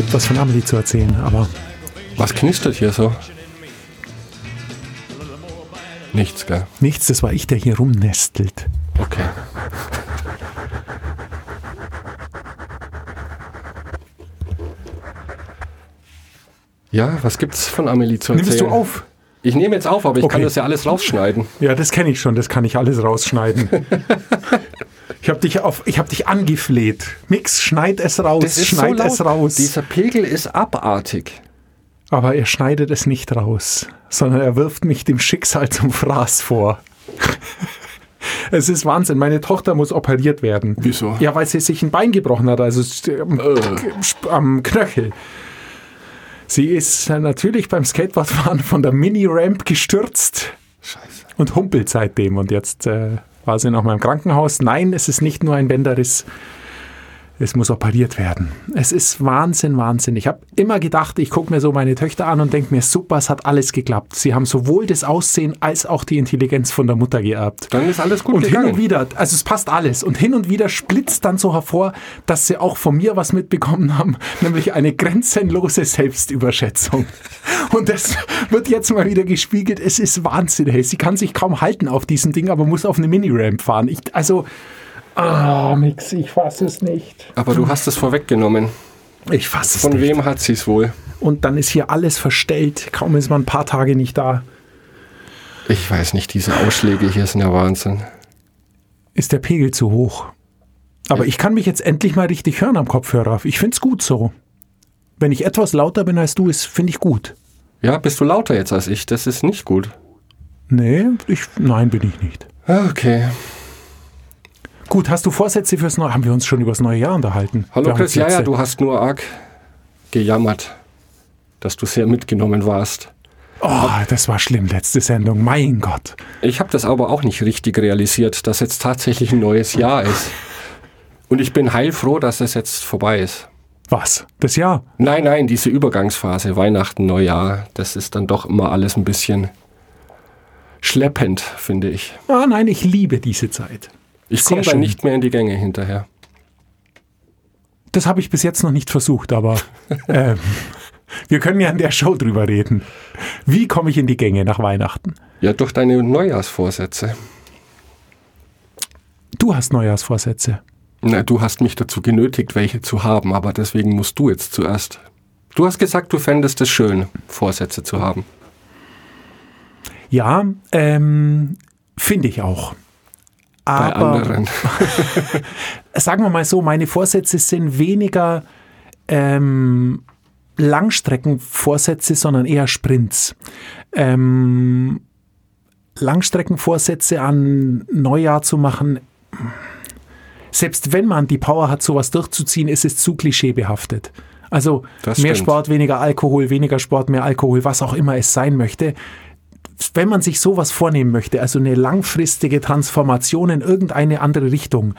gibt was von Amelie zu erzählen, aber. Was knistert hier so? Nichts, gell? Nichts, das war ich, der hier rumnestelt. Okay. Ja, was gibt's von Amelie zu erzählen? Nimmst du auf? Ich nehme jetzt auf, aber ich Okay. kann das ja alles rausschneiden. Ja, das kenne ich schon, das kann ich alles rausschneiden. ich habe dich auf, ich habe dich angefleht. Nix, schneid es raus, schneid es raus. Dieser Pegel ist abartig. Aber er schneidet es nicht raus, sondern er wirft mich dem Schicksal zum Fraß vor. Es ist Wahnsinn. Meine Tochter muss operiert werden. Wieso? Ja, weil sie sich ein Bein gebrochen hat, also s- am, K- am Knöchel. Sie ist äh, natürlich beim Skateboardfahren von der Mini-Ramp gestürzt Scheiße. und humpelt seitdem. Und jetzt äh, war sie noch mal im Krankenhaus. Nein, es ist nicht nur ein Bänderriss. Es muss operiert werden. Es ist Wahnsinn, Wahnsinn. Ich habe immer gedacht, ich gucke mir so meine Töchter an und denke mir, super, es hat alles geklappt. Sie haben sowohl das Aussehen als auch die Intelligenz von der Mutter geerbt. Dann ist alles gut Und hin gegangen. und wieder, also es passt alles. Und hin und wieder splitzt dann so hervor, dass sie auch von mir was mitbekommen haben, nämlich eine grenzenlose Selbstüberschätzung. Und das wird jetzt mal wieder gespiegelt. Es ist Wahnsinn. Hey. Sie kann sich kaum halten auf diesem Ding, aber muss auf eine Mini-Ramp fahren. Ich, also, ah, Mix, ich fasse es nicht. Aber du hast es vorweggenommen. Ich fasse es Von nicht. wem hat sie es wohl? Und dann ist hier alles verstellt. Kaum ist man ein paar Tage nicht da. Ich weiß nicht, diese Ausschläge hier sind ja Wahnsinn. Ist der Pegel zu hoch. Aber ich kann mich jetzt endlich mal richtig hören am Kopfhörer. Ich finde es gut so. Wenn ich etwas lauter bin als du, ist finde ich gut. Ja, bist du lauter jetzt als ich? Das ist nicht gut. Nee, ich, nein, bin ich nicht. Ah, Okay. Gut, hast du Vorsätze fürs neue? Haben wir uns schon über das neue Jahr unterhalten? Hallo Chris, ja, ja, du hast nur arg gejammert, dass du sehr mitgenommen warst. Oh, das war schlimm, letzte Sendung. Mein Gott. Ich habe das aber auch nicht richtig realisiert, dass jetzt tatsächlich ein neues Jahr ist. Und ich bin heilfroh, dass es jetzt vorbei ist. Was? Das Jahr? Nein, nein, diese Übergangsphase, Weihnachten, Neujahr, das ist dann doch immer alles ein bisschen schleppend, finde ich. Ah, nein, ich liebe diese Zeit. Ich komme schön. nicht mehr in die Gänge hinterher. Das habe ich bis jetzt noch nicht versucht, aber ähm, wir können ja in der Show drüber reden. Wie komme ich in die Gänge nach Weihnachten? Ja, durch deine Neujahrsvorsätze. Du hast Neujahrsvorsätze. Na, du hast mich dazu genötigt, welche zu haben, aber deswegen musst du jetzt zuerst. Du hast gesagt, du fändest es schön, Vorsätze zu haben. Ja, ähm, finde ich auch. Aber sagen wir mal so, meine Vorsätze sind weniger ähm, Langstreckenvorsätze, sondern eher Sprints. Ähm, Langstreckenvorsätze an Neujahr zu machen, selbst wenn man die Power hat, sowas durchzuziehen, ist es zu klischeebehaftet. Also Das mehr stimmt. Sport, weniger Alkohol, weniger Sport, mehr Alkohol, was auch immer es sein möchte. Wenn man sich sowas vornehmen möchte, also eine langfristige Transformation in irgendeine andere Richtung,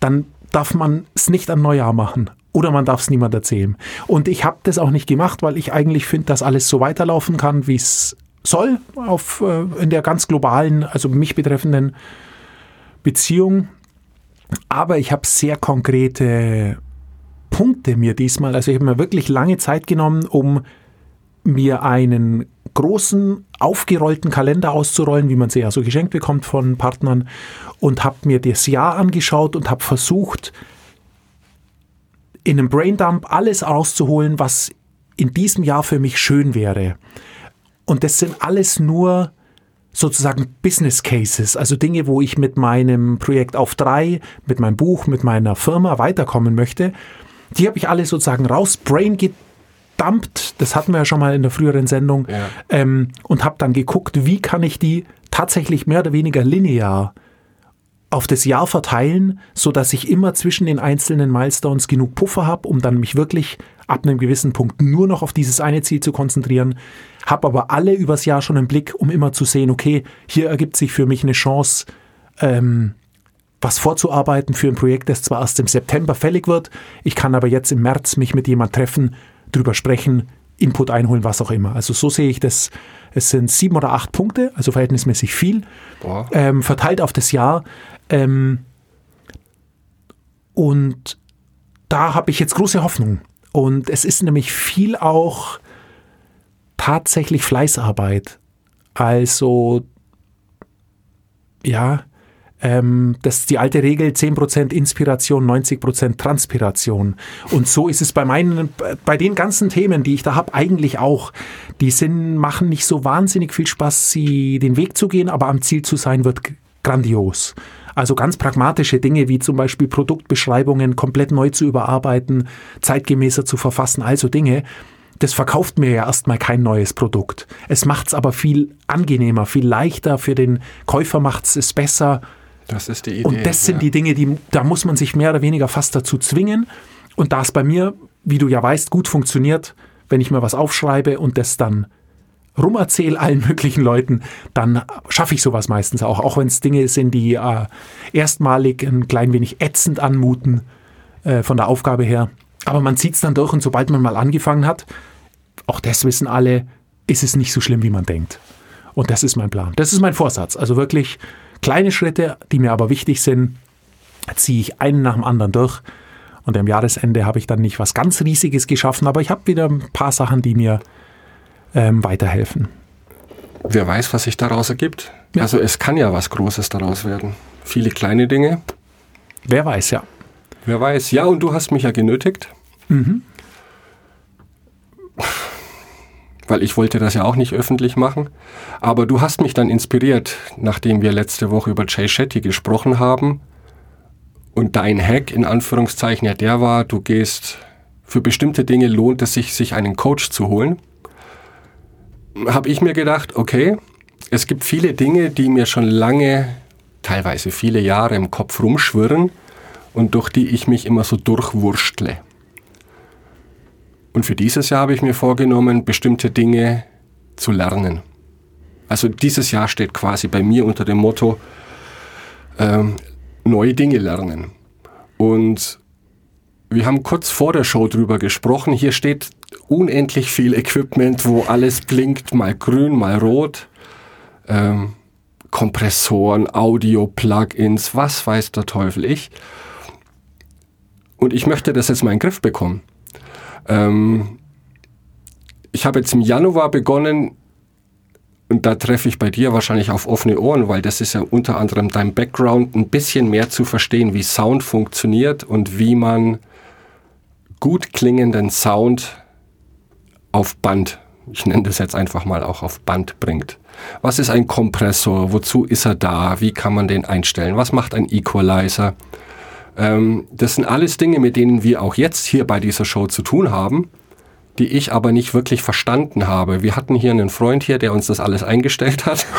dann darf man es nicht an Neujahr machen. Oder man darf es niemand erzählen. Und ich habe das auch nicht gemacht, weil ich eigentlich finde, dass alles so weiterlaufen kann, wie es soll, auf, äh, in der ganz globalen, also mich betreffenden Beziehung. Aber ich habe sehr konkrete Punkte mir diesmal, also ich habe mir wirklich lange Zeit genommen, um mir einen großen, aufgerollten Kalender auszurollen, wie man sie ja so geschenkt bekommt von Partnern, und habe mir das Jahr angeschaut und habe versucht, in einem Braindump alles rauszuholen, was in diesem Jahr für mich schön wäre. Und das sind alles nur sozusagen Business Cases, also Dinge, wo ich mit meinem Projekt auf drei, mit meinem Buch, mit meiner Firma weiterkommen möchte. Die habe ich alle sozusagen raus, Brain gedumpt, das hatten wir ja schon mal in der früheren Sendung, Ja. ähm, und habe dann geguckt, wie kann ich die tatsächlich mehr oder weniger linear auf das Jahr verteilen, so dass ich immer zwischen den einzelnen Milestones genug Puffer habe, um dann mich wirklich ab einem gewissen Punkt nur noch auf dieses eine Ziel zu konzentrieren, habe aber alle übers Jahr schon im Blick, um immer zu sehen, okay, hier ergibt sich für mich eine Chance, ähm, was vorzuarbeiten für ein Projekt, das zwar erst im September fällig wird, ich kann aber jetzt im März mich mit jemand treffen, drüber sprechen, Input einholen, was auch immer. Also so sehe ich das. Es sind sieben oder acht Punkte, also verhältnismäßig viel ähm, verteilt auf das Jahr. Ähm, und da habe ich jetzt große Hoffnung. Und es ist nämlich viel auch tatsächlich Fleißarbeit. Also, ja, ähm, das ist die alte Regel, 10% Inspiration, 90% Transpiration. Und so ist es bei meinen, bei den ganzen Themen, die ich da habe, eigentlich auch. Die sind, machen nicht so wahnsinnig viel Spaß, sie den Weg zu gehen, aber am Ziel zu sein wird grandios. Also ganz pragmatische Dinge wie zum Beispiel Produktbeschreibungen komplett neu zu überarbeiten, zeitgemäßer zu verfassen, also Dinge. Das verkauft mir ja erstmal kein neues Produkt. Es macht es aber viel angenehmer, viel leichter. Für den Käufer macht es besser. Das ist die Idee. Und das sind ja. die Dinge, die, da muss man sich mehr oder weniger fast dazu zwingen. Und da es bei mir, wie du ja weißt, gut funktioniert, wenn ich mir was aufschreibe und das dann rumerzähle allen möglichen Leuten, dann schaffe ich sowas meistens auch. Auch wenn es Dinge sind, die äh, erstmalig ein klein wenig ätzend anmuten äh, von der Aufgabe her. Aber man zieht es dann durch und sobald man mal angefangen hat, auch das wissen alle, ist es nicht so schlimm, wie man denkt. Und das ist mein Plan. Das ist mein Vorsatz. Also wirklich kleine Schritte, die mir aber wichtig sind, ziehe ich einen nach dem anderen durch. Und am Jahresende habe ich dann nicht was ganz Riesiges geschaffen, aber ich habe wieder ein paar Sachen, die mir ähm, weiterhelfen. Wer weiß, was sich daraus ergibt. Ja. Also es kann ja was Großes daraus werden. Viele kleine Dinge. Wer weiß, ja. Wer weiß. Ja, und du hast mich ja genötigt. Weil ich wollte das ja auch nicht öffentlich machen. Aber du hast mich dann inspiriert, nachdem wir letzte Woche über Jay Shetty gesprochen haben. Und dein Hack in Anführungszeichen ja der war, du gehst für bestimmte Dinge lohnt es sich, sich einen Coach zu holen. Habe ich mir gedacht, okay, es gibt viele Dinge, die mir schon lange, teilweise viele Jahre im Kopf rumschwirren und durch die ich mich immer so durchwurschtle. Und für dieses Jahr habe ich mir vorgenommen, bestimmte Dinge zu lernen. Also dieses Jahr steht quasi bei mir unter dem Motto ähm, neue Dinge lernen. Und wir haben kurz vor der Show drüber gesprochen. Hier steht unendlich viel Equipment, wo alles blinkt, mal grün, mal rot. Ähm, Kompressoren, Audio, Plugins, was weiß der Teufel ich. Und ich möchte das jetzt mal in den Griff bekommen. Ähm, ich habe jetzt im Januar begonnen, und da treffe ich bei dir wahrscheinlich auf offene Ohren, weil das ist ja unter anderem dein Background, ein bisschen mehr zu verstehen, wie Sound funktioniert und wie man gut klingenden Sound auf Band, ich nenne das jetzt einfach mal auch auf Band bringt. Was ist ein Kompressor? Wozu ist er da? Wie kann man den einstellen? Was macht ein Equalizer? Ähm, das sind alles Dinge, mit denen wir auch jetzt hier bei dieser Show zu tun haben, die ich aber nicht wirklich verstanden habe. Wir hatten hier einen Freund hier, der uns das alles eingestellt hat.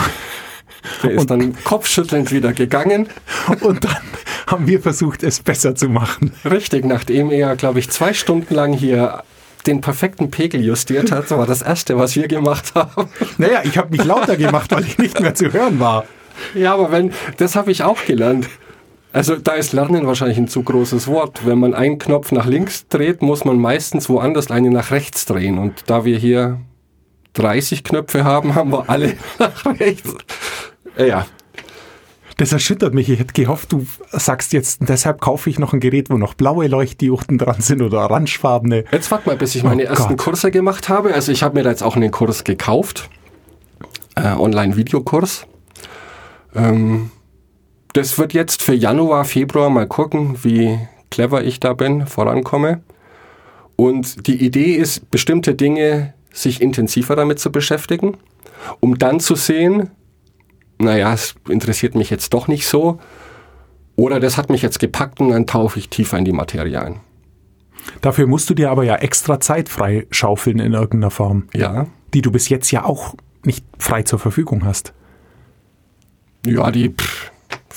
Der ist dann kopfschüttelnd wieder gegangen. Und dann haben wir versucht, es besser zu machen. Richtig, nachdem er, glaube ich, zwei Stunden lang hier den perfekten Pegel justiert hat, war das Erste, was wir gemacht haben. Naja, ich habe mich lauter gemacht, weil ich nicht mehr zu hören war. Ja, aber wenn, das habe ich auch gelernt. Also da ist Lernen wahrscheinlich ein zu großes Wort. Wenn man einen Knopf nach links dreht, muss man meistens woanders einen nach rechts drehen. Und da wir hier 30 Knöpfe haben, haben wir alle nach rechts. Ja, Das erschüttert mich. Ich hätte gehofft, du sagst jetzt, deshalb kaufe ich noch ein Gerät, wo noch blaue Leuchtdioden dran sind oder orangefarbene. Jetzt warte mal, bis ich meine Oh ersten Gott. Kurse gemacht habe. Also ich habe mir da jetzt auch einen Kurs gekauft. Äh, Online-Videokurs. Ähm, das wird jetzt für Januar, Februar mal gucken, wie clever ich da bin, vorankomme. Und die Idee ist, bestimmte Dinge sich intensiver damit zu beschäftigen, um dann zu sehen, naja, es interessiert mich jetzt doch nicht so. Oder das hat mich jetzt gepackt und dann tauche ich tiefer in die Materie ein. Dafür musst du dir aber ja extra Zeit frei schaufeln in irgendeiner Form, Ja, die du bis jetzt ja auch nicht frei zur Verfügung hast. Ja, die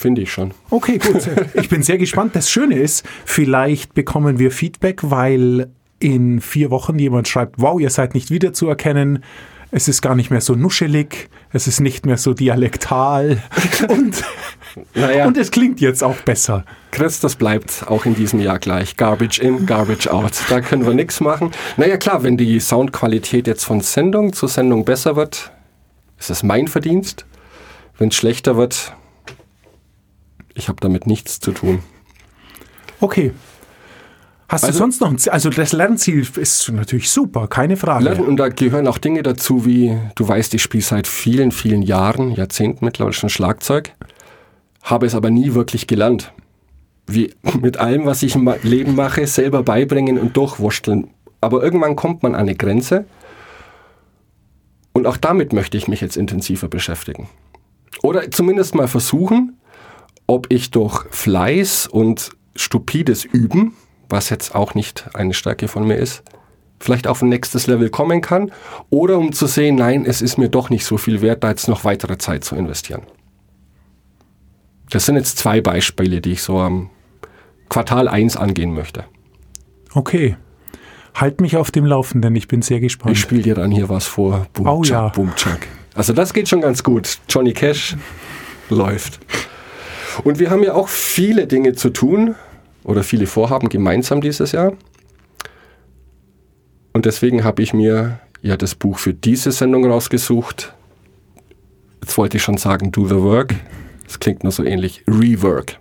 finde ich schon. Okay, gut. Ich bin sehr gespannt. Das Schöne ist, vielleicht bekommen wir Feedback, weil in vier Wochen jemand schreibt, wow, ihr seid nicht wiederzuerkennen. Es ist gar nicht mehr so nuschelig, es ist nicht mehr so dialektal und, Naja, und es klingt jetzt auch besser. Chris, das bleibt auch in diesem Jahr gleich. Garbage in, Garbage out. Da können wir nichts machen. Naja, klar, wenn die Soundqualität jetzt von Sendung zu Sendung besser wird, ist es mein Verdienst. Wenn es schlechter wird, ich habe damit nichts zu tun. Okay. Hast also, du sonst noch ein Ziel? Also das Lernziel ist natürlich super, keine Frage. Lernen, und da gehören auch Dinge dazu, wie du weißt, ich spiele seit vielen, vielen Jahren, Jahrzehnten mittlerweile schon Schlagzeug, habe es aber nie wirklich gelernt. Wie mit allem, was ich im Leben mache, selber beibringen und durchwurschteln. Aber irgendwann kommt man an eine Grenze und auch damit möchte ich mich jetzt intensiver beschäftigen. Oder zumindest mal versuchen, ob ich durch Fleiß und stupides Üben, was jetzt auch nicht eine Stärke von mir ist, vielleicht auf ein nächstes Level kommen kann. Oder um zu sehen, nein, es ist mir doch nicht so viel wert, da jetzt noch weitere Zeit zu investieren. Das sind jetzt zwei Beispiele, die ich so am Quartal 1 angehen möchte. Okay. Halt mich auf dem Laufenden, ich bin sehr gespannt. Ich spiele dir dann hier was vor. Boom, oh Chuck, ja. Boom, Chuck. Also das geht schon ganz gut. Johnny Cash läuft. Und wir haben ja auch viele Dinge zu tun oder viele Vorhaben gemeinsam dieses Jahr. Und deswegen habe ich mir ja das Buch für diese Sendung rausgesucht. Jetzt wollte ich schon sagen, Do the Work. Das klingt nur so ähnlich. Rework.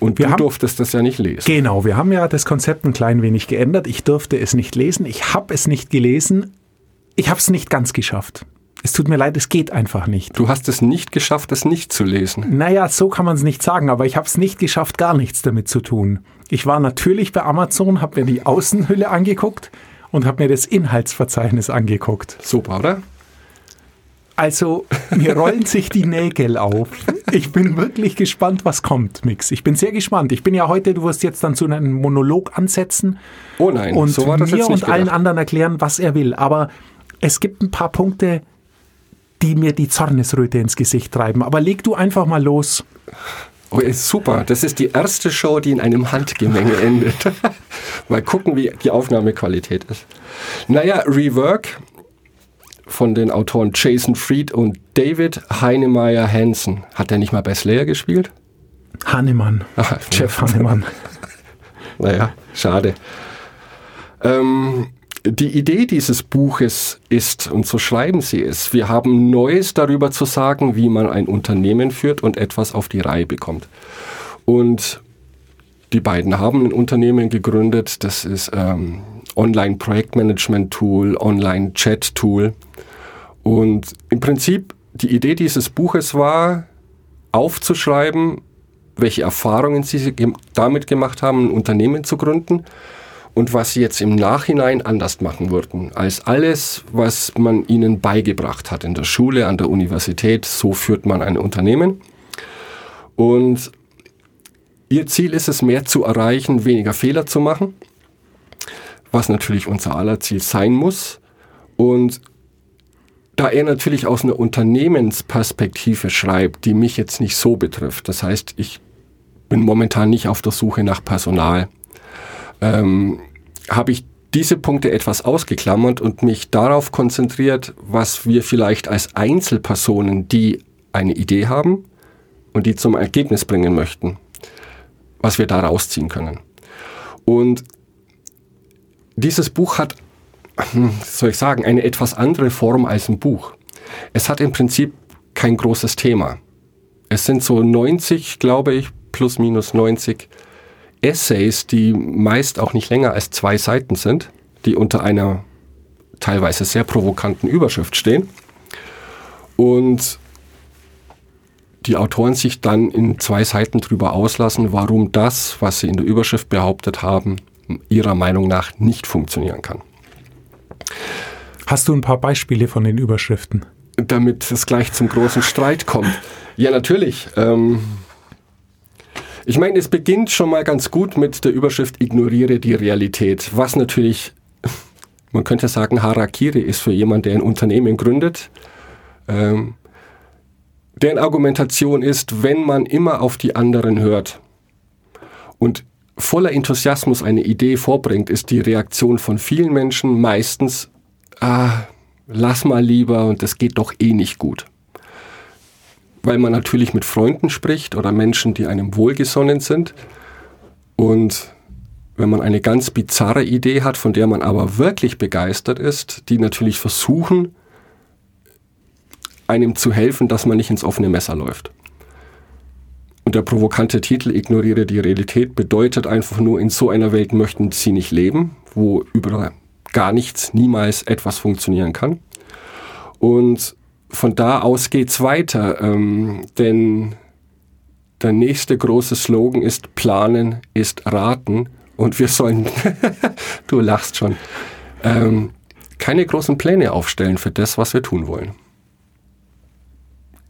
Und wir du haben, durftest das ja nicht lesen. Genau, wir haben ja das Konzept ein klein wenig geändert. Ich durfte es nicht lesen. Ich habe es nicht gelesen. Ich habe es nicht ganz geschafft. Es tut mir leid, es geht einfach nicht. Du hast es nicht geschafft, es nicht zu lesen. Naja, so kann man es nicht sagen, aber ich habe es nicht geschafft, gar nichts damit zu tun. Ich war natürlich bei Amazon, habe mir die Außenhülle angeguckt und habe mir das Inhaltsverzeichnis angeguckt. Super, oder? Also, mir rollen sich die Nägel auf. Ich bin wirklich gespannt, was kommt, Mix. Ich bin sehr gespannt. Ich bin ja heute, du wirst jetzt dann zu einem Monolog ansetzen. Oh nein, und so war das mir jetzt nicht und allen anderen erklären, was er will. Aber es gibt ein paar Punkte, die mir die Zornesröte ins Gesicht treiben. Aber leg du einfach mal los. Oh, ist super. Das ist die erste Show, die in einem Handgemenge endet. mal gucken, wie die Aufnahmequalität ist. Naja, Rework von den Autoren Jason Fried und David Heinemeier Hansen. Hat der nicht mal bei Slayer gespielt? Hannemann. Ach, Jeff Hannemann. naja, schade. Ähm, die Idee dieses Buches ist, und so schreiben sie es, wir haben Neues darüber zu sagen, wie man ein Unternehmen führt und etwas auf die Reihe bekommt. Und die beiden haben ein Unternehmen gegründet, das ist ähm, Online-Projektmanagement-Tool, Online-Chat-Tool. Und im Prinzip, die Idee dieses Buches war, aufzuschreiben, welche Erfahrungen sie damit gemacht haben, ein Unternehmen zu gründen und was sie jetzt im Nachhinein anders machen würden, als alles, was man ihnen beigebracht hat in der Schule, an der Universität. So führt man ein Unternehmen. Und ihr Ziel ist es, mehr zu erreichen, weniger Fehler zu machen was natürlich unser aller Ziel sein muss. Und da er natürlich aus einer Unternehmensperspektive schreibt, die mich jetzt nicht so betrifft, das heißt, ich bin momentan nicht auf der Suche nach Personal, ähm, habe ich diese Punkte etwas ausgeklammert und mich darauf konzentriert, was wir vielleicht als Einzelpersonen, die eine Idee haben und die zum Ergebnis bringen möchten, was wir da rausziehen können. Und dieses Buch hat, hm, soll ich sagen, eine etwas andere Form als ein Buch. Es hat im Prinzip kein großes Thema. Es sind so 90, glaube ich, plus minus 90 Essays, die meist auch nicht länger als zwei Seiten sind, die unter einer teilweise sehr provokanten Überschrift stehen. Und die Autoren sich dann in zwei Seiten drüber auslassen, warum das, was sie in der Überschrift behauptet haben, ihrer Meinung nach nicht funktionieren kann. Hast du ein paar Beispiele von den Überschriften? Damit es gleich zum großen Streit kommt. Ja, natürlich. Ähm, ich meine, es beginnt schon mal ganz gut mit der Überschrift Ignoriere die Realität, was natürlich, man könnte sagen, Harakiri ist für jemanden, der ein Unternehmen gründet. Ähm, deren Argumentation ist, wenn man immer auf die anderen hört und voller Enthusiasmus eine Idee vorbringt, ist die Reaktion von vielen Menschen meistens, ah, lass mal lieber und das geht doch eh nicht gut. Weil man natürlich mit Freunden spricht oder Menschen, die einem wohlgesonnen sind. Und wenn man eine ganz bizarre Idee hat, von der man aber wirklich begeistert ist, die natürlich versuchen, einem zu helfen, dass man nicht ins offene Messer läuft. Und der provokante Titel Ignoriere die Realität bedeutet einfach nur, in so einer Welt möchten sie nicht leben, wo über gar nichts, niemals etwas funktionieren kann. Und von da aus geht's weiter, ähm, denn der nächste große Slogan ist Planen ist Raten und wir sollen, du lachst schon, ähm, keine großen Pläne aufstellen für das, was wir tun wollen.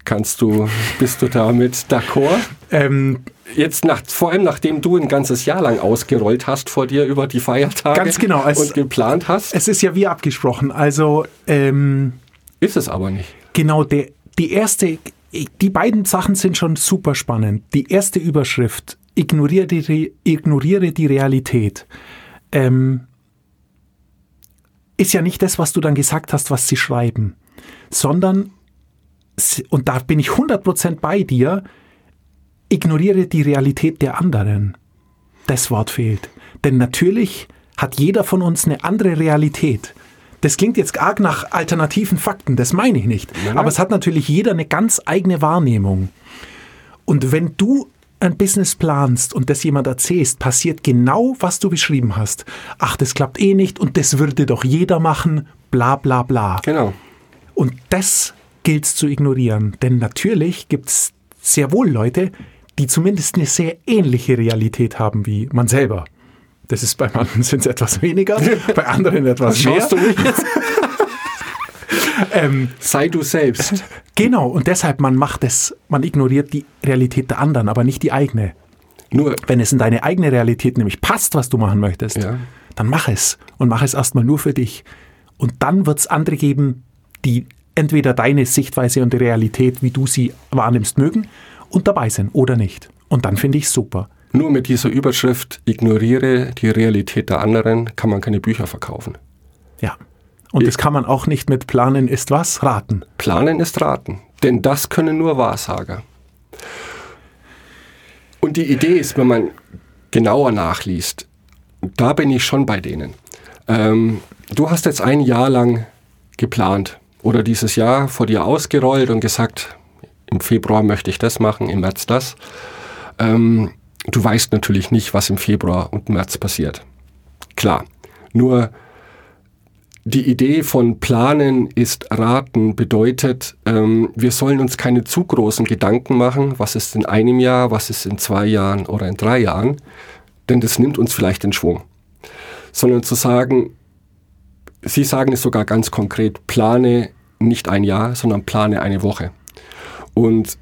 Kannst du, bist du damit d'accord? Ähm, Jetzt nach, vor allem nachdem du ein ganzes Jahr lang ausgerollt hast vor dir über die Feiertage ganz genau, als, und geplant hast. Es ist ja wie abgesprochen. Also ähm, ist es aber nicht. Genau, der, die erste, die beiden Sachen sind schon super spannend. Die erste Überschrift, ignoriere die, ignoriere die Realität, ähm, ist ja nicht das, was du dann gesagt hast, was sie schreiben, sondern, und da bin ich 100% bei dir, ignoriere die Realität der anderen. Das Wort fehlt. Denn natürlich hat jeder von uns eine andere Realität. Das klingt jetzt arg nach alternativen Fakten, das meine ich nicht. Nein, nein. Aber es hat natürlich jeder eine ganz eigene Wahrnehmung. Und wenn du ein Business planst und das jemand erzählst, passiert genau, was du beschrieben hast. Ach, das klappt eh nicht und das würde doch jeder machen, bla bla bla. Genau. Und das gilt es zu ignorieren. Denn natürlich gibt es sehr wohl Leute, die zumindest eine sehr ähnliche Realität haben wie man selber. Das ist bei manchen sind es etwas weniger, bei anderen etwas mehr. Du mich jetzt? ähm, Sei du selbst. Genau, und deshalb, man macht es, man ignoriert die Realität der anderen, aber nicht die eigene. Nur, wenn es in deine eigene Realität nämlich passt, was du machen möchtest, ja. dann mach es und mach es erstmal nur für dich. Und dann wird es andere geben, die entweder deine Sichtweise und die Realität, wie du sie wahrnimmst, mögen und dabei sind oder nicht. Und dann finde ich es super. Nur mit dieser Überschrift ignoriere die Realität der anderen kann man keine Bücher verkaufen. Ja. Und ich das kann man auch nicht mit Planen ist was? Raten. Planen ist raten. Denn das können nur Wahrsager. Und die Idee ist, wenn man genauer nachliest, da bin ich schon bei denen. Ähm, du hast jetzt ein Jahr lang geplant oder dieses Jahr vor dir ausgerollt und gesagt, im Februar möchte ich das machen, im März das. Ähm, du weißt natürlich nicht, was im Februar und März passiert. Klar. Nur die Idee von Planen ist Raten bedeutet, ähm, wir sollen uns keine zu großen Gedanken machen, was ist in einem Jahr, was ist in zwei Jahren oder in drei Jahren, denn das nimmt uns vielleicht den Schwung. Sondern zu sagen, Sie sagen es sogar ganz konkret, plane nicht ein Jahr, sondern plane eine Woche. Und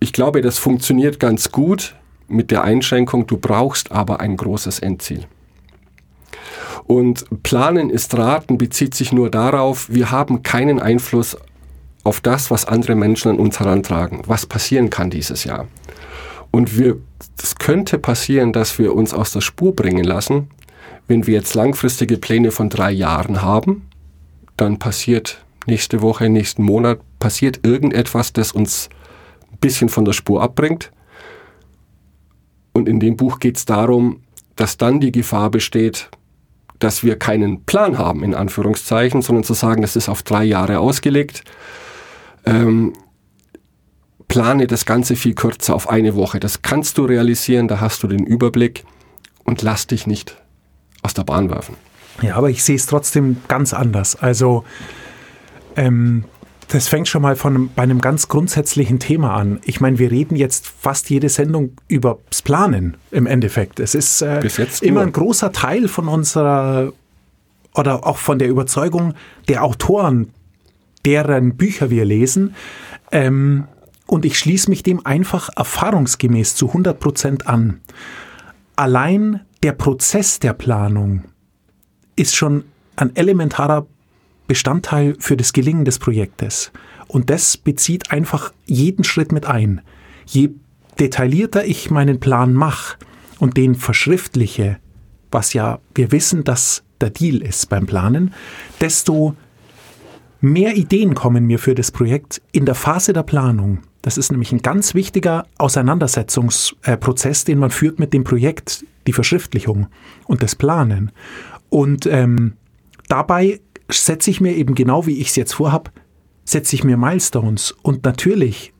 ich glaube, das funktioniert ganz gut mit der Einschränkung, du brauchst aber ein großes Endziel. Und Planen ist Raten bezieht sich nur darauf, wir haben keinen Einfluss auf das, was andere Menschen an uns herantragen, was passieren kann dieses Jahr. Und es könnte passieren, dass wir uns aus der Spur bringen lassen, wenn wir jetzt langfristige Pläne von drei Jahren haben, dann passiert nächste Woche, nächsten Monat, passiert irgendetwas, das uns ein bisschen von der Spur abbringt. Und in dem Buch geht es darum, dass dann die Gefahr besteht, dass wir keinen Plan haben, in Anführungszeichen, sondern zu sagen, das ist auf drei Jahre ausgelegt. Ähm, plane das Ganze viel kürzer auf eine Woche. Das kannst du realisieren, da hast du den Überblick und lass dich nicht aus der Bahn werfen. Ja, aber ich sehe es trotzdem ganz anders. Also ähm, das fängt schon mal von bei einem ganz grundsätzlichen Thema an. Ich meine, wir reden jetzt fast jede Sendung übers Planen im Endeffekt. Es ist äh, immer ein großer Teil von unserer oder auch von der Überzeugung der Autoren, deren Bücher wir lesen. Ähm, und ich schließe mich dem einfach erfahrungsgemäß zu 100 Prozent an. Allein der Prozess der Planung ist schon ein elementarer Bestandteil für das Gelingen des Projektes. Und das bezieht einfach jeden Schritt mit ein. Je detaillierter ich meinen Plan mache und den verschriftliche, was ja wir wissen, dass der Deal ist beim Planen, desto mehr Ideen kommen mir für das Projekt in der Phase der Planung. Das ist nämlich ein ganz wichtiger Auseinandersetzungsprozess, den man führt mit dem Projekt, die Verschriftlichung und das Planen. Und ähm, dabei setze ich mir eben genau wie ich es jetzt vorhab, setze ich mir Milestones und natürlich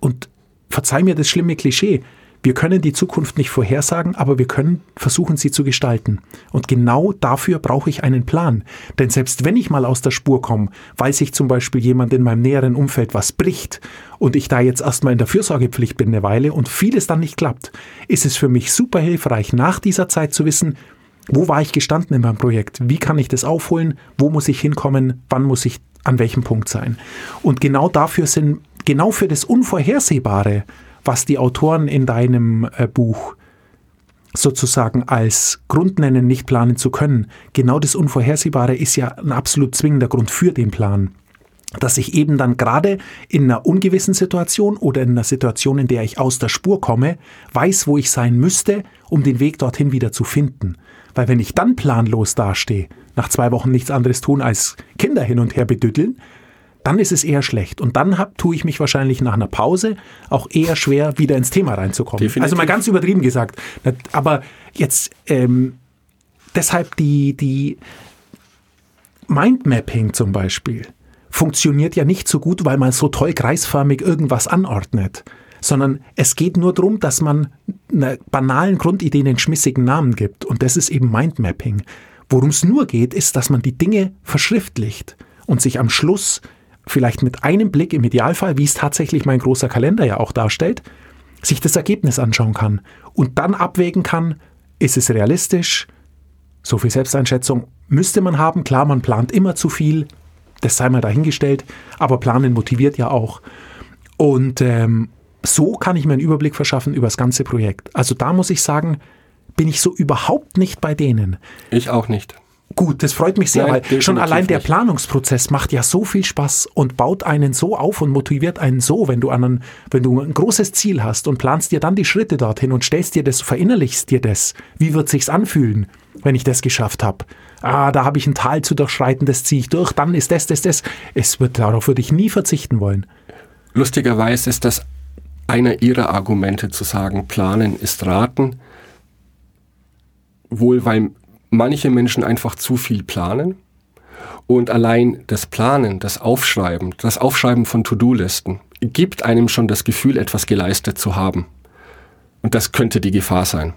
und verzeih mir das schlimme Klischee, wir können die Zukunft nicht vorhersagen, aber wir können versuchen, sie zu gestalten. Und genau dafür brauche ich einen Plan. Denn selbst wenn ich mal aus der Spur komme, weil sich zum Beispiel jemand in meinem näheren Umfeld was bricht und ich da jetzt erstmal in der Fürsorgepflicht bin eine Weile und vieles dann nicht klappt, ist es für mich super hilfreich, nach dieser Zeit zu wissen, wo war ich gestanden in meinem Projekt? Wie kann ich das aufholen? Wo muss ich hinkommen? Wann muss ich an welchem Punkt sein? Und genau dafür sind, genau für das Unvorhersehbare, was die Autoren in deinem äh, Buch sozusagen als Grund nennen, nicht planen zu können. Genau das Unvorhersehbare ist ja ein absolut zwingender Grund für den Plan. Dass ich eben dann gerade in einer ungewissen Situation oder in einer Situation, in der ich aus der Spur komme, weiß, wo ich sein müsste, um den Weg dorthin wieder zu finden. Weil wenn ich dann planlos dastehe, nach zwei Wochen nichts anderes tun als Kinder hin und her bedütteln, dann ist es eher schlecht. Und dann hab, tue ich mich wahrscheinlich nach einer Pause auch eher schwer, wieder ins Thema reinzukommen. Definitiv. Also mal ganz übertrieben gesagt. Aber jetzt ähm, deshalb die, die Mindmapping zum Beispiel funktioniert ja nicht so gut, weil man so toll kreisförmig irgendwas anordnet, sondern es geht nur darum, dass man einer banalen Grundidee einen schmissigen Namen gibt. Und das ist eben Mindmapping. Worum es nur geht, ist, dass man die Dinge verschriftlicht und sich am Schluss vielleicht mit einem Blick im Idealfall, wie es tatsächlich mein großer Kalender ja auch darstellt, sich das Ergebnis anschauen kann und dann abwägen kann, ist es realistisch, so viel Selbsteinschätzung müsste man haben, klar, man plant immer zu viel, das sei mal dahingestellt, aber planen motiviert ja auch. Und ähm, so kann ich mir einen Überblick verschaffen über das ganze Projekt. Also da muss ich sagen, bin ich so überhaupt nicht bei denen. Ich auch nicht. Gut, das freut mich sehr, Nein, weil schon allein der nicht. Planungsprozess macht ja so viel Spaß und baut einen so auf und motiviert einen so, wenn du einen, wenn du ein großes Ziel hast und planst dir dann die Schritte dorthin und stellst dir das, verinnerlichst dir das. Wie wird sich's anfühlen, wenn ich das geschafft habe? Ah, da habe ich ein Tal zu durchschreiten, das ziehe ich durch, dann ist das, das, das. Es wird, darauf würde ich nie verzichten wollen. Lustigerweise ist das einer ihrer Argumente zu sagen, planen ist raten. Wohl, weil manche Menschen einfach zu viel planen und allein das Planen, das Aufschreiben, das Aufschreiben von To-Do-Listen gibt einem schon das Gefühl, etwas geleistet zu haben. Und das könnte die Gefahr sein.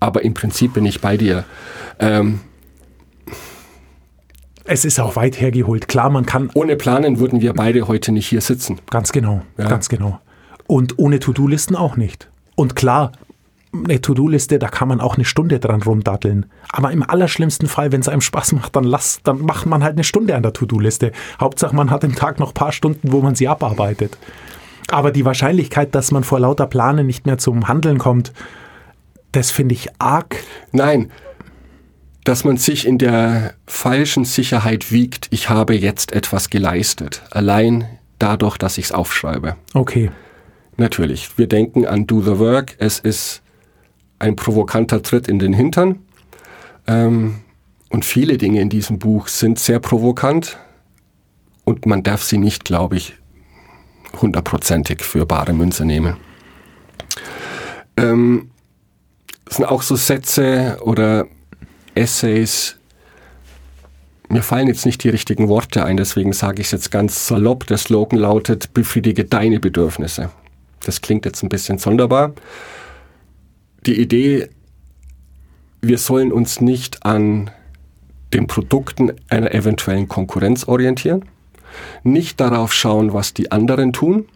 Aber im Prinzip bin ich bei dir. Ähm, es ist auch weit hergeholt. Klar, man kann. Ohne Planen würden wir beide heute nicht hier sitzen. Ganz genau, ja. ganz genau. Und ohne To-Do-Listen auch nicht. Und klar, eine To-Do-Liste, da kann man auch eine Stunde dran rumdatteln. Aber im allerschlimmsten Fall, wenn es einem Spaß macht, dann lass, dann macht man halt eine Stunde an der To-Do-Liste. Hauptsache, man hat im Tag noch ein paar Stunden, wo man sie abarbeitet. Aber die Wahrscheinlichkeit, dass man vor lauter Planen nicht mehr zum Handeln kommt, das finde ich arg. Nein, dass man sich in der falschen Sicherheit wiegt, ich habe jetzt etwas geleistet. Allein dadurch, dass ich es aufschreibe. Okay. Natürlich. Wir denken an Do the Work. Es ist ein provokanter Tritt in den Hintern. Ähm, und viele Dinge in diesem Buch sind sehr provokant und man darf sie nicht, glaube ich, hundertprozentig für bare Münze nehmen. Ähm, es sind auch so Sätze oder Essays, mir fallen jetzt nicht die richtigen Worte ein, deswegen sage ich es jetzt ganz salopp. Der Slogan lautet, befriedige deine Bedürfnisse. Das klingt jetzt ein bisschen sonderbar, die Idee, wir sollen uns nicht an den Produkten einer eventuellen Konkurrenz orientieren, nicht darauf schauen, was die anderen tun,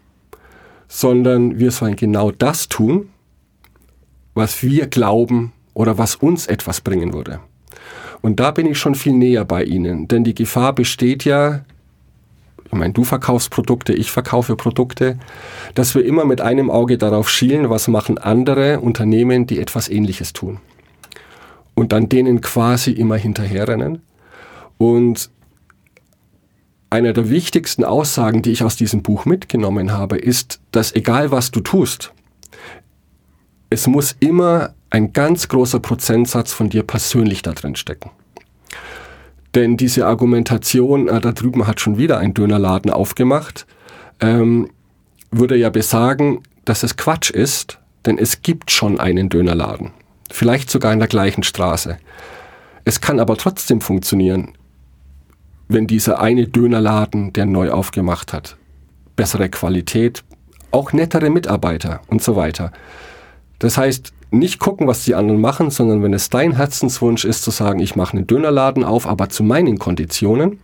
sondern wir sollen genau das tun, was wir glauben oder was uns etwas bringen würde. Und da bin ich schon viel näher bei Ihnen, denn die Gefahr besteht ja, ich meine, du verkaufst Produkte, ich verkaufe Produkte, dass wir immer mit einem Auge darauf schielen, was machen andere Unternehmen, die etwas Ähnliches tun. Und dann denen quasi immer hinterherrennen. Und einer der wichtigsten Aussagen, die ich aus diesem Buch mitgenommen habe, ist, dass egal was du tust, es muss immer ein ganz großer Prozentsatz von dir persönlich da drin stecken. Denn diese Argumentation, äh, da drüben hat schon wieder ein Dönerladen aufgemacht, ähm, würde ja besagen, dass es Quatsch ist, denn es gibt schon einen Dönerladen. Vielleicht sogar in der gleichen Straße. Es kann aber trotzdem funktionieren, wenn dieser eine Dönerladen, der neu aufgemacht hat, bessere Qualität, auch nettere Mitarbeiter und so weiter. Das heißt, nicht gucken, was die anderen machen, sondern wenn es dein Herzenswunsch ist, zu sagen, ich mache einen Dönerladen auf, aber zu meinen Konditionen.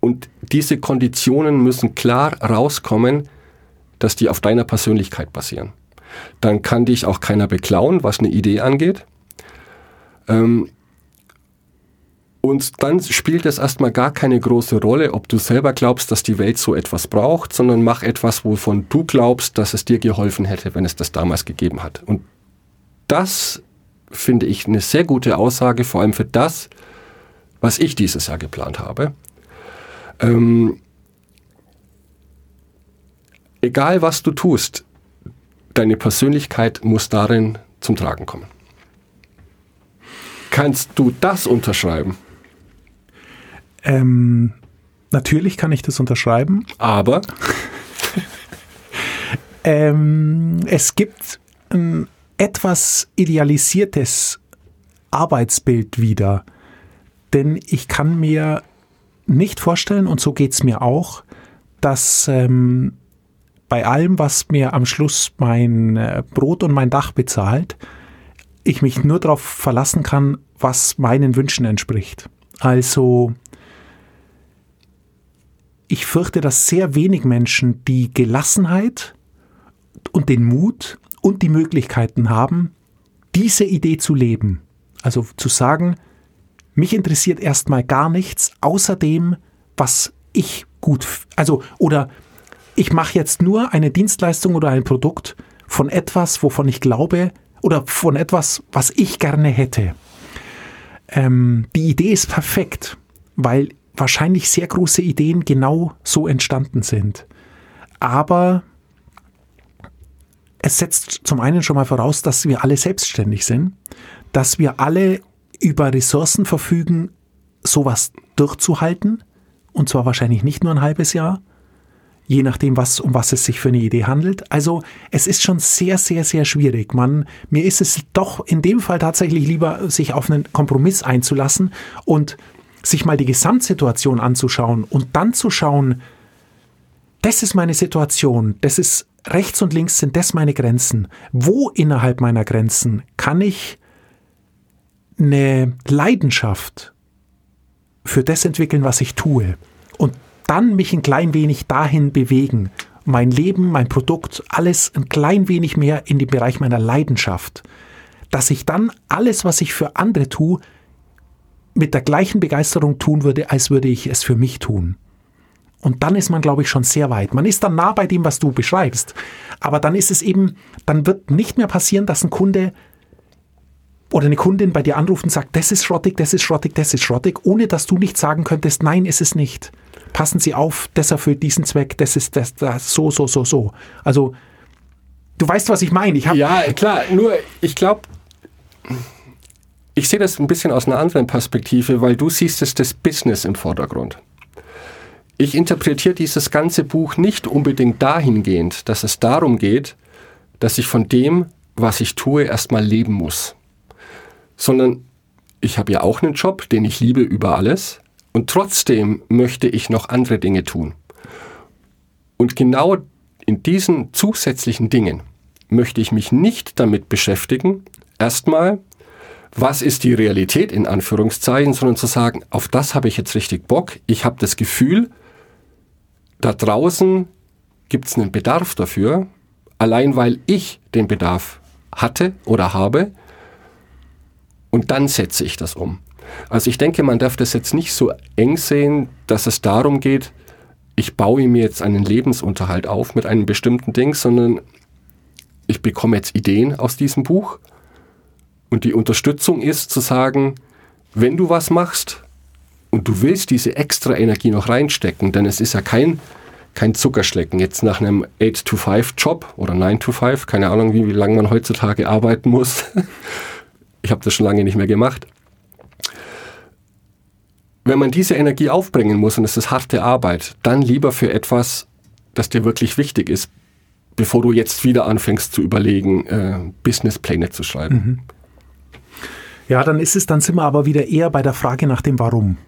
Und diese Konditionen müssen klar rauskommen, dass die auf deiner Persönlichkeit basieren. Dann kann dich auch keiner beklauen, was eine Idee angeht. Ähm, und dann spielt es erstmal gar keine große Rolle, ob du selber glaubst, dass die Welt so etwas braucht, sondern mach etwas, wovon du glaubst, dass es dir geholfen hätte, wenn es das damals gegeben hat. Und das finde ich eine sehr gute Aussage, vor allem für das, was ich dieses Jahr geplant habe. Ähm, egal was du tust, deine Persönlichkeit muss darin zum Tragen kommen. Kannst du das unterschreiben? Ähm, natürlich kann ich das unterschreiben. Aber ähm, es gibt ein etwas idealisiertes Arbeitsbild wieder. Denn ich kann mir nicht vorstellen, und so geht es mir auch, dass ähm, bei allem, was mir am Schluss mein äh, Brot und mein Dach bezahlt, ich mich nur darauf verlassen kann, was meinen Wünschen entspricht. Also ich fürchte, dass sehr wenig Menschen die Gelassenheit und den Mut und die Möglichkeiten haben, diese Idee zu leben. Also zu sagen, mich interessiert erstmal gar nichts außer dem, was ich gut, also oder ich mache jetzt nur eine Dienstleistung oder ein Produkt von etwas, wovon ich glaube oder von etwas, was ich gerne hätte. Ähm, die Idee ist perfekt, weil wahrscheinlich sehr große Ideen genau so entstanden sind. Aber es setzt zum einen schon mal voraus, dass wir alle selbstständig sind, dass wir alle über Ressourcen verfügen, sowas durchzuhalten, und zwar wahrscheinlich nicht nur ein halbes Jahr, je nachdem, was, um was es sich für eine Idee handelt. Also es ist schon sehr, sehr, sehr schwierig. Man, mir ist es doch in dem Fall tatsächlich lieber, sich auf einen Kompromiss einzulassen und sich mal die Gesamtsituation anzuschauen und dann zu schauen, das ist meine Situation, das ist rechts und links sind das meine Grenzen. Wo innerhalb meiner Grenzen kann ich eine Leidenschaft für das entwickeln, was ich tue und dann mich ein klein wenig dahin bewegen, mein Leben, mein Produkt, alles ein klein wenig mehr in den Bereich meiner Leidenschaft, dass ich dann alles, was ich für andere tue, mit der gleichen Begeisterung tun würde, als würde ich es für mich tun. Und dann ist man, glaube ich, schon sehr weit. Man ist dann nah bei dem, was du beschreibst. Aber dann ist es eben, dann wird nicht mehr passieren, dass ein Kunde oder eine Kundin bei dir anruft und sagt, das ist schrottig, das ist schrottig, das ist schrottig, ohne dass du nicht sagen könntest, nein, ist es nicht. Passen Sie auf, das erfüllt diesen Zweck, das ist das, das so, so, so, so. Also, du weißt, was ich meine. Ich ja, klar, nur ich glaube, ich sehe das ein bisschen aus einer anderen Perspektive, weil du siehst es das Business im Vordergrund. Ich interpretiere dieses ganze Buch nicht unbedingt dahingehend, dass es darum geht, dass ich von dem, was ich tue, erstmal leben muss. Sondern ich habe ja auch einen Job, den ich liebe über alles und trotzdem möchte ich noch andere Dinge tun. Und genau in diesen zusätzlichen Dingen möchte ich mich nicht damit beschäftigen, erstmal was ist die Realität in Anführungszeichen, sondern zu sagen, auf das habe ich jetzt richtig Bock. Ich habe das Gefühl, da draußen gibt es einen Bedarf dafür, allein weil ich den Bedarf hatte oder habe. Und dann setze ich das um. Also ich denke, man darf das jetzt nicht so eng sehen, dass es darum geht, ich baue mir jetzt einen Lebensunterhalt auf mit einem bestimmten Ding, sondern ich bekomme jetzt Ideen aus diesem Buch und die Unterstützung ist zu sagen, wenn du was machst und du willst diese extra Energie noch reinstecken, denn es ist ja kein, kein Zuckerschlecken. Jetzt nach einem 8-to-5-Job oder 9-to-5, keine Ahnung, wie, wie lange man heutzutage arbeiten muss. ich habe das schon lange nicht mehr gemacht. Wenn man diese Energie aufbringen muss und es ist harte Arbeit, dann lieber für etwas, das dir wirklich wichtig ist, bevor du jetzt wieder anfängst zu überlegen, äh, Businesspläne zu schreiben. Mhm. Ja, dann ist es, dann sind wir aber wieder eher bei der Frage nach dem Warum.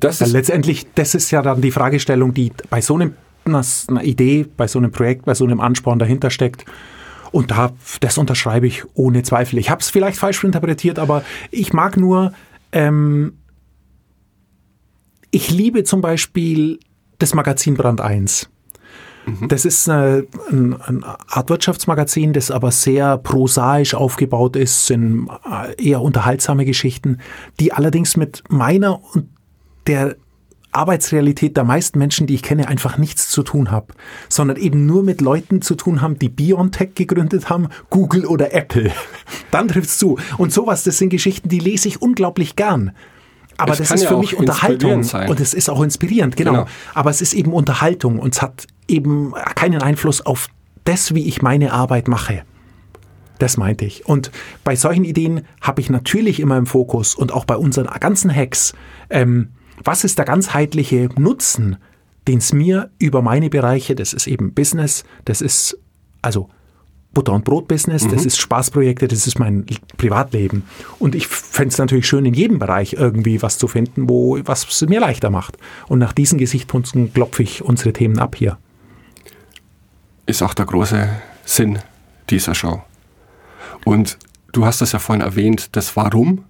Das Weil letztendlich, das ist ja dann die Fragestellung, die bei so einem einer, Idee, bei so einem Projekt, bei so einem Ansporn dahinter steckt. Und da, das unterschreibe ich ohne Zweifel. Ich habe es vielleicht falsch interpretiert, aber ich mag nur, ähm, ich liebe zum Beispiel das Magazin Brand 1. Mhm. Das ist äh, ein, ein Art Wirtschaftsmagazin, das aber sehr prosaisch aufgebaut ist, sind äh, eher unterhaltsame Geschichten, die allerdings mit meiner und der Arbeitsrealität der meisten Menschen, die ich kenne, einfach nichts zu tun haben, sondern eben nur mit Leuten zu tun haben, die Biontech gegründet haben, Google oder Apple. Dann trifft's zu. Und sowas, das sind Geschichten, die lese ich unglaublich gern. Aber es das ist ja für mich Unterhaltung und es ist auch inspirierend, genau. genau. Aber es ist eben Unterhaltung und es hat eben keinen Einfluss auf das, wie ich meine Arbeit mache. Das meinte ich. Und bei solchen Ideen habe ich natürlich immer im Fokus und auch bei unseren ganzen Hacks, ähm, was ist der ganzheitliche Nutzen, den es mir über meine Bereiche, das ist eben Business, das ist also Butter- und Brot-Business, mhm. das ist Spaßprojekte, das ist mein Privatleben. Und ich fände es natürlich schön, in jedem Bereich irgendwie was zu finden, wo was es mir leichter macht. Und nach diesen Gesichtspunkten klopfe ich unsere Themen ab hier. Ist auch der große Sinn dieser Show. Und du hast das ja vorhin erwähnt, das Warum.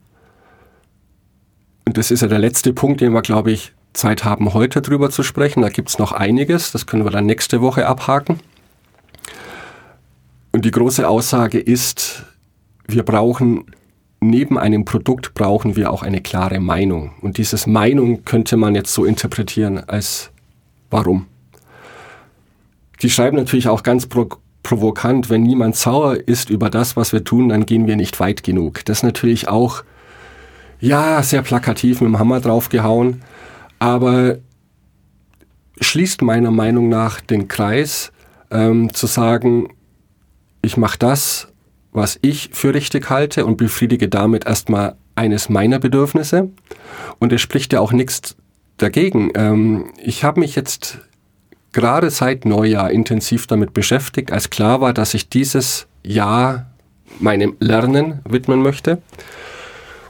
Und das ist ja der letzte Punkt, den wir, glaube ich, Zeit haben, heute drüber zu sprechen. Da gibt es noch einiges, das können wir dann nächste Woche abhaken. Und die große Aussage ist, wir brauchen neben einem Produkt brauchen wir auch eine klare Meinung. Und dieses Meinung könnte man jetzt so interpretieren als warum. Die schreiben natürlich auch ganz pro provokant, wenn niemand sauer ist über das, was wir tun, dann gehen wir nicht weit genug. Das ist natürlich auch, ja, sehr plakativ mit dem Hammer draufgehauen, aber schließt meiner Meinung nach den Kreis, ähm, zu sagen, ich mache das, was ich für richtig halte und befriedige damit erstmal eines meiner Bedürfnisse. Und es spricht ja auch nichts dagegen. Ähm, ich habe mich jetzt gerade seit Neujahr intensiv damit beschäftigt, als klar war, dass ich dieses Jahr meinem Lernen widmen möchte.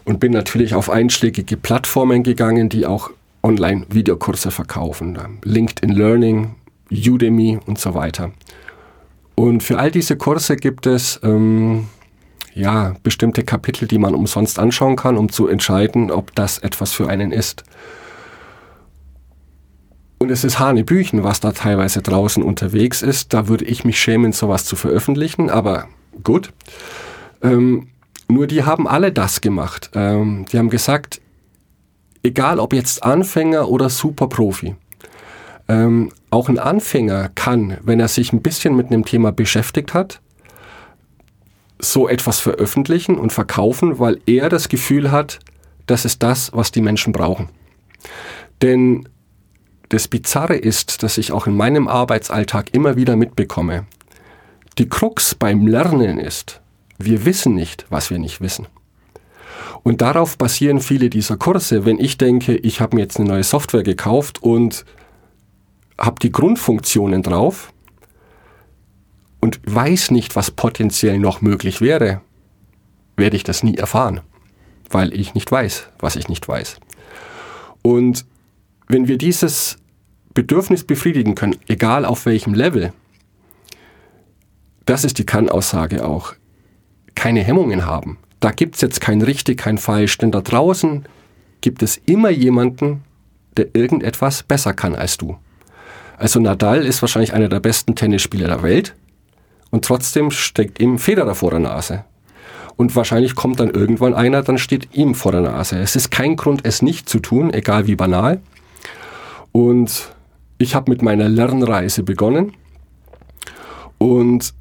Und bin natürlich auf einschlägige Plattformen gegangen, die auch Online-Videokurse verkaufen. LinkedIn Learning, Udemy und so weiter. Und für all diese Kurse gibt es ähm, ja bestimmte Kapitel, die man umsonst anschauen kann, um zu entscheiden, ob das etwas für einen ist. Und es ist Hanebüchen, was da teilweise draußen unterwegs ist. Da würde ich mich schämen, sowas zu veröffentlichen, aber gut. Ähm, nur die haben alle das gemacht. Ähm, die haben gesagt, egal ob jetzt Anfänger oder Superprofi, ähm, auch ein Anfänger kann, wenn er sich ein bisschen mit einem Thema beschäftigt hat, so etwas veröffentlichen und verkaufen, weil er das Gefühl hat, das ist das, was die Menschen brauchen. Denn das Bizarre ist, dass ich auch in meinem Arbeitsalltag immer wieder mitbekomme, die Krux beim Lernen ist, wir wissen nicht, was wir nicht wissen. Und darauf basieren viele dieser Kurse. Wenn ich denke, ich habe mir jetzt eine neue Software gekauft und habe die Grundfunktionen drauf und weiß nicht, was potenziell noch möglich wäre, werde ich das nie erfahren, weil ich nicht weiß, was ich nicht weiß. Und wenn wir dieses Bedürfnis befriedigen können, egal auf welchem Level, das ist die Kann-Aussage auch, keine Hemmungen haben. Da gibt es jetzt kein richtig, kein falsch, denn da draußen gibt es immer jemanden, der irgendetwas besser kann als du. Also Nadal ist wahrscheinlich einer der besten Tennisspieler der Welt und trotzdem steckt ihm Federer vor der Nase. Und wahrscheinlich kommt dann irgendwann einer, dann steht ihm vor der Nase. Es ist kein Grund, es nicht zu tun, egal wie banal. Und ich habe mit meiner Lernreise begonnen und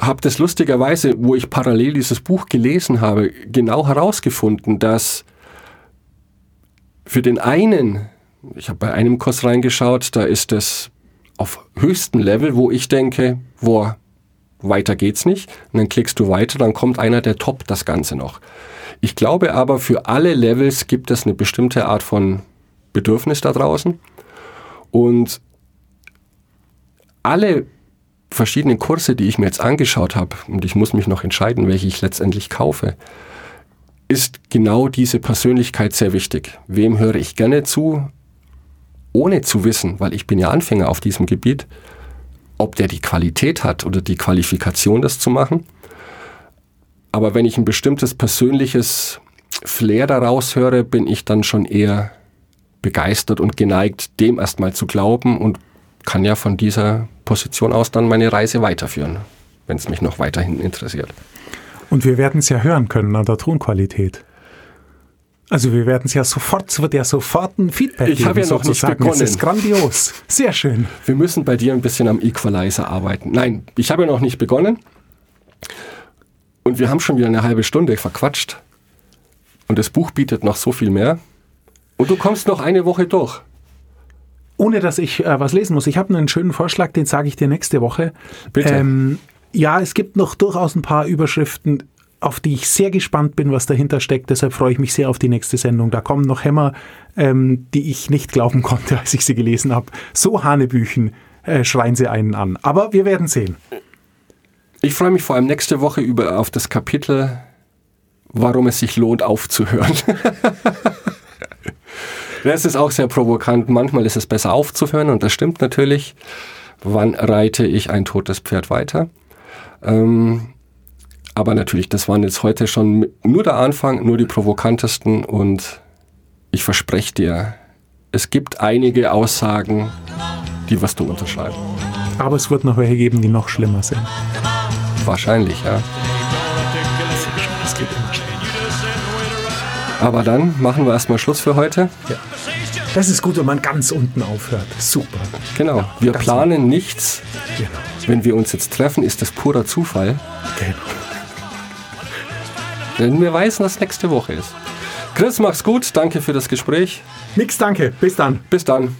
habe das lustigerweise, wo ich parallel dieses Buch gelesen habe, genau herausgefunden, dass für den einen ich habe bei einem Kurs reingeschaut, da ist es auf höchstem Level, wo ich denke, boah, weiter geht's nicht. Und dann klickst du weiter, dann kommt einer, der toppt das Ganze noch. Ich glaube aber, für alle Levels gibt es eine bestimmte Art von Bedürfnis da draußen. Und alle verschiedenen Kurse, die ich mir jetzt angeschaut habe, und ich muss mich noch entscheiden, welche ich letztendlich kaufe, ist genau diese Persönlichkeit sehr wichtig. Wem höre ich gerne zu? ohne zu wissen, weil ich bin ja Anfänger auf diesem Gebiet, ob der die Qualität hat oder die Qualifikation, das zu machen. Aber wenn ich ein bestimmtes persönliches Flair daraus höre, bin ich dann schon eher begeistert und geneigt, dem erstmal zu glauben und kann ja von dieser Position aus dann meine Reise weiterführen, wenn es mich noch weiterhin interessiert. Und wir werden es ja hören können an der Tonqualität. Also wir werden es ja sofort, es wird ja sofort ein Feedback ich geben, ja noch sozusagen. Nicht begonnen. Es ist grandios. Sehr schön. Wir müssen bei dir ein bisschen am Equalizer arbeiten. Nein, ich habe ja noch nicht begonnen. Und wir haben schon wieder eine halbe Stunde verquatscht. Und das Buch bietet noch so viel mehr. Und du kommst noch eine Woche durch. Ohne dass ich äh, was lesen muss. Ich habe einen schönen Vorschlag, den sage ich dir nächste Woche. Bitte. Ähm, ja, es gibt noch durchaus ein paar Überschriften, auf die ich sehr gespannt bin, was dahinter steckt. Deshalb freue ich mich sehr auf die nächste Sendung. Da kommen noch Hämmer, ähm, die ich nicht glauben konnte, als ich sie gelesen habe. So Hanebüchen äh, schreien sie einen an. Aber wir werden sehen. Ich freue mich vor allem nächste Woche über, auf das Kapitel, warum es sich lohnt aufzuhören. das ist auch sehr provokant. Manchmal ist es besser aufzuhören und das stimmt natürlich. Wann reite ich ein totes Pferd weiter? Ähm, aber natürlich, das waren jetzt heute schon nur der Anfang, nur die provokantesten und ich verspreche dir, es gibt einige Aussagen, die was du unterschreiben. Aber es wird noch welche geben, die noch schlimmer sind. Wahrscheinlich, ja. Aber dann machen wir erstmal Schluss für heute. Ja. Das ist gut, wenn man ganz unten aufhört. Super. Genau. Wir planen unten. nichts. Genau. Wenn wir uns jetzt treffen, ist das purer Zufall. Genau. Denn wir wissen, dass nächste Woche ist. Chris, mach's gut. Danke für das Gespräch. Nix, danke. Bis dann. Bis dann.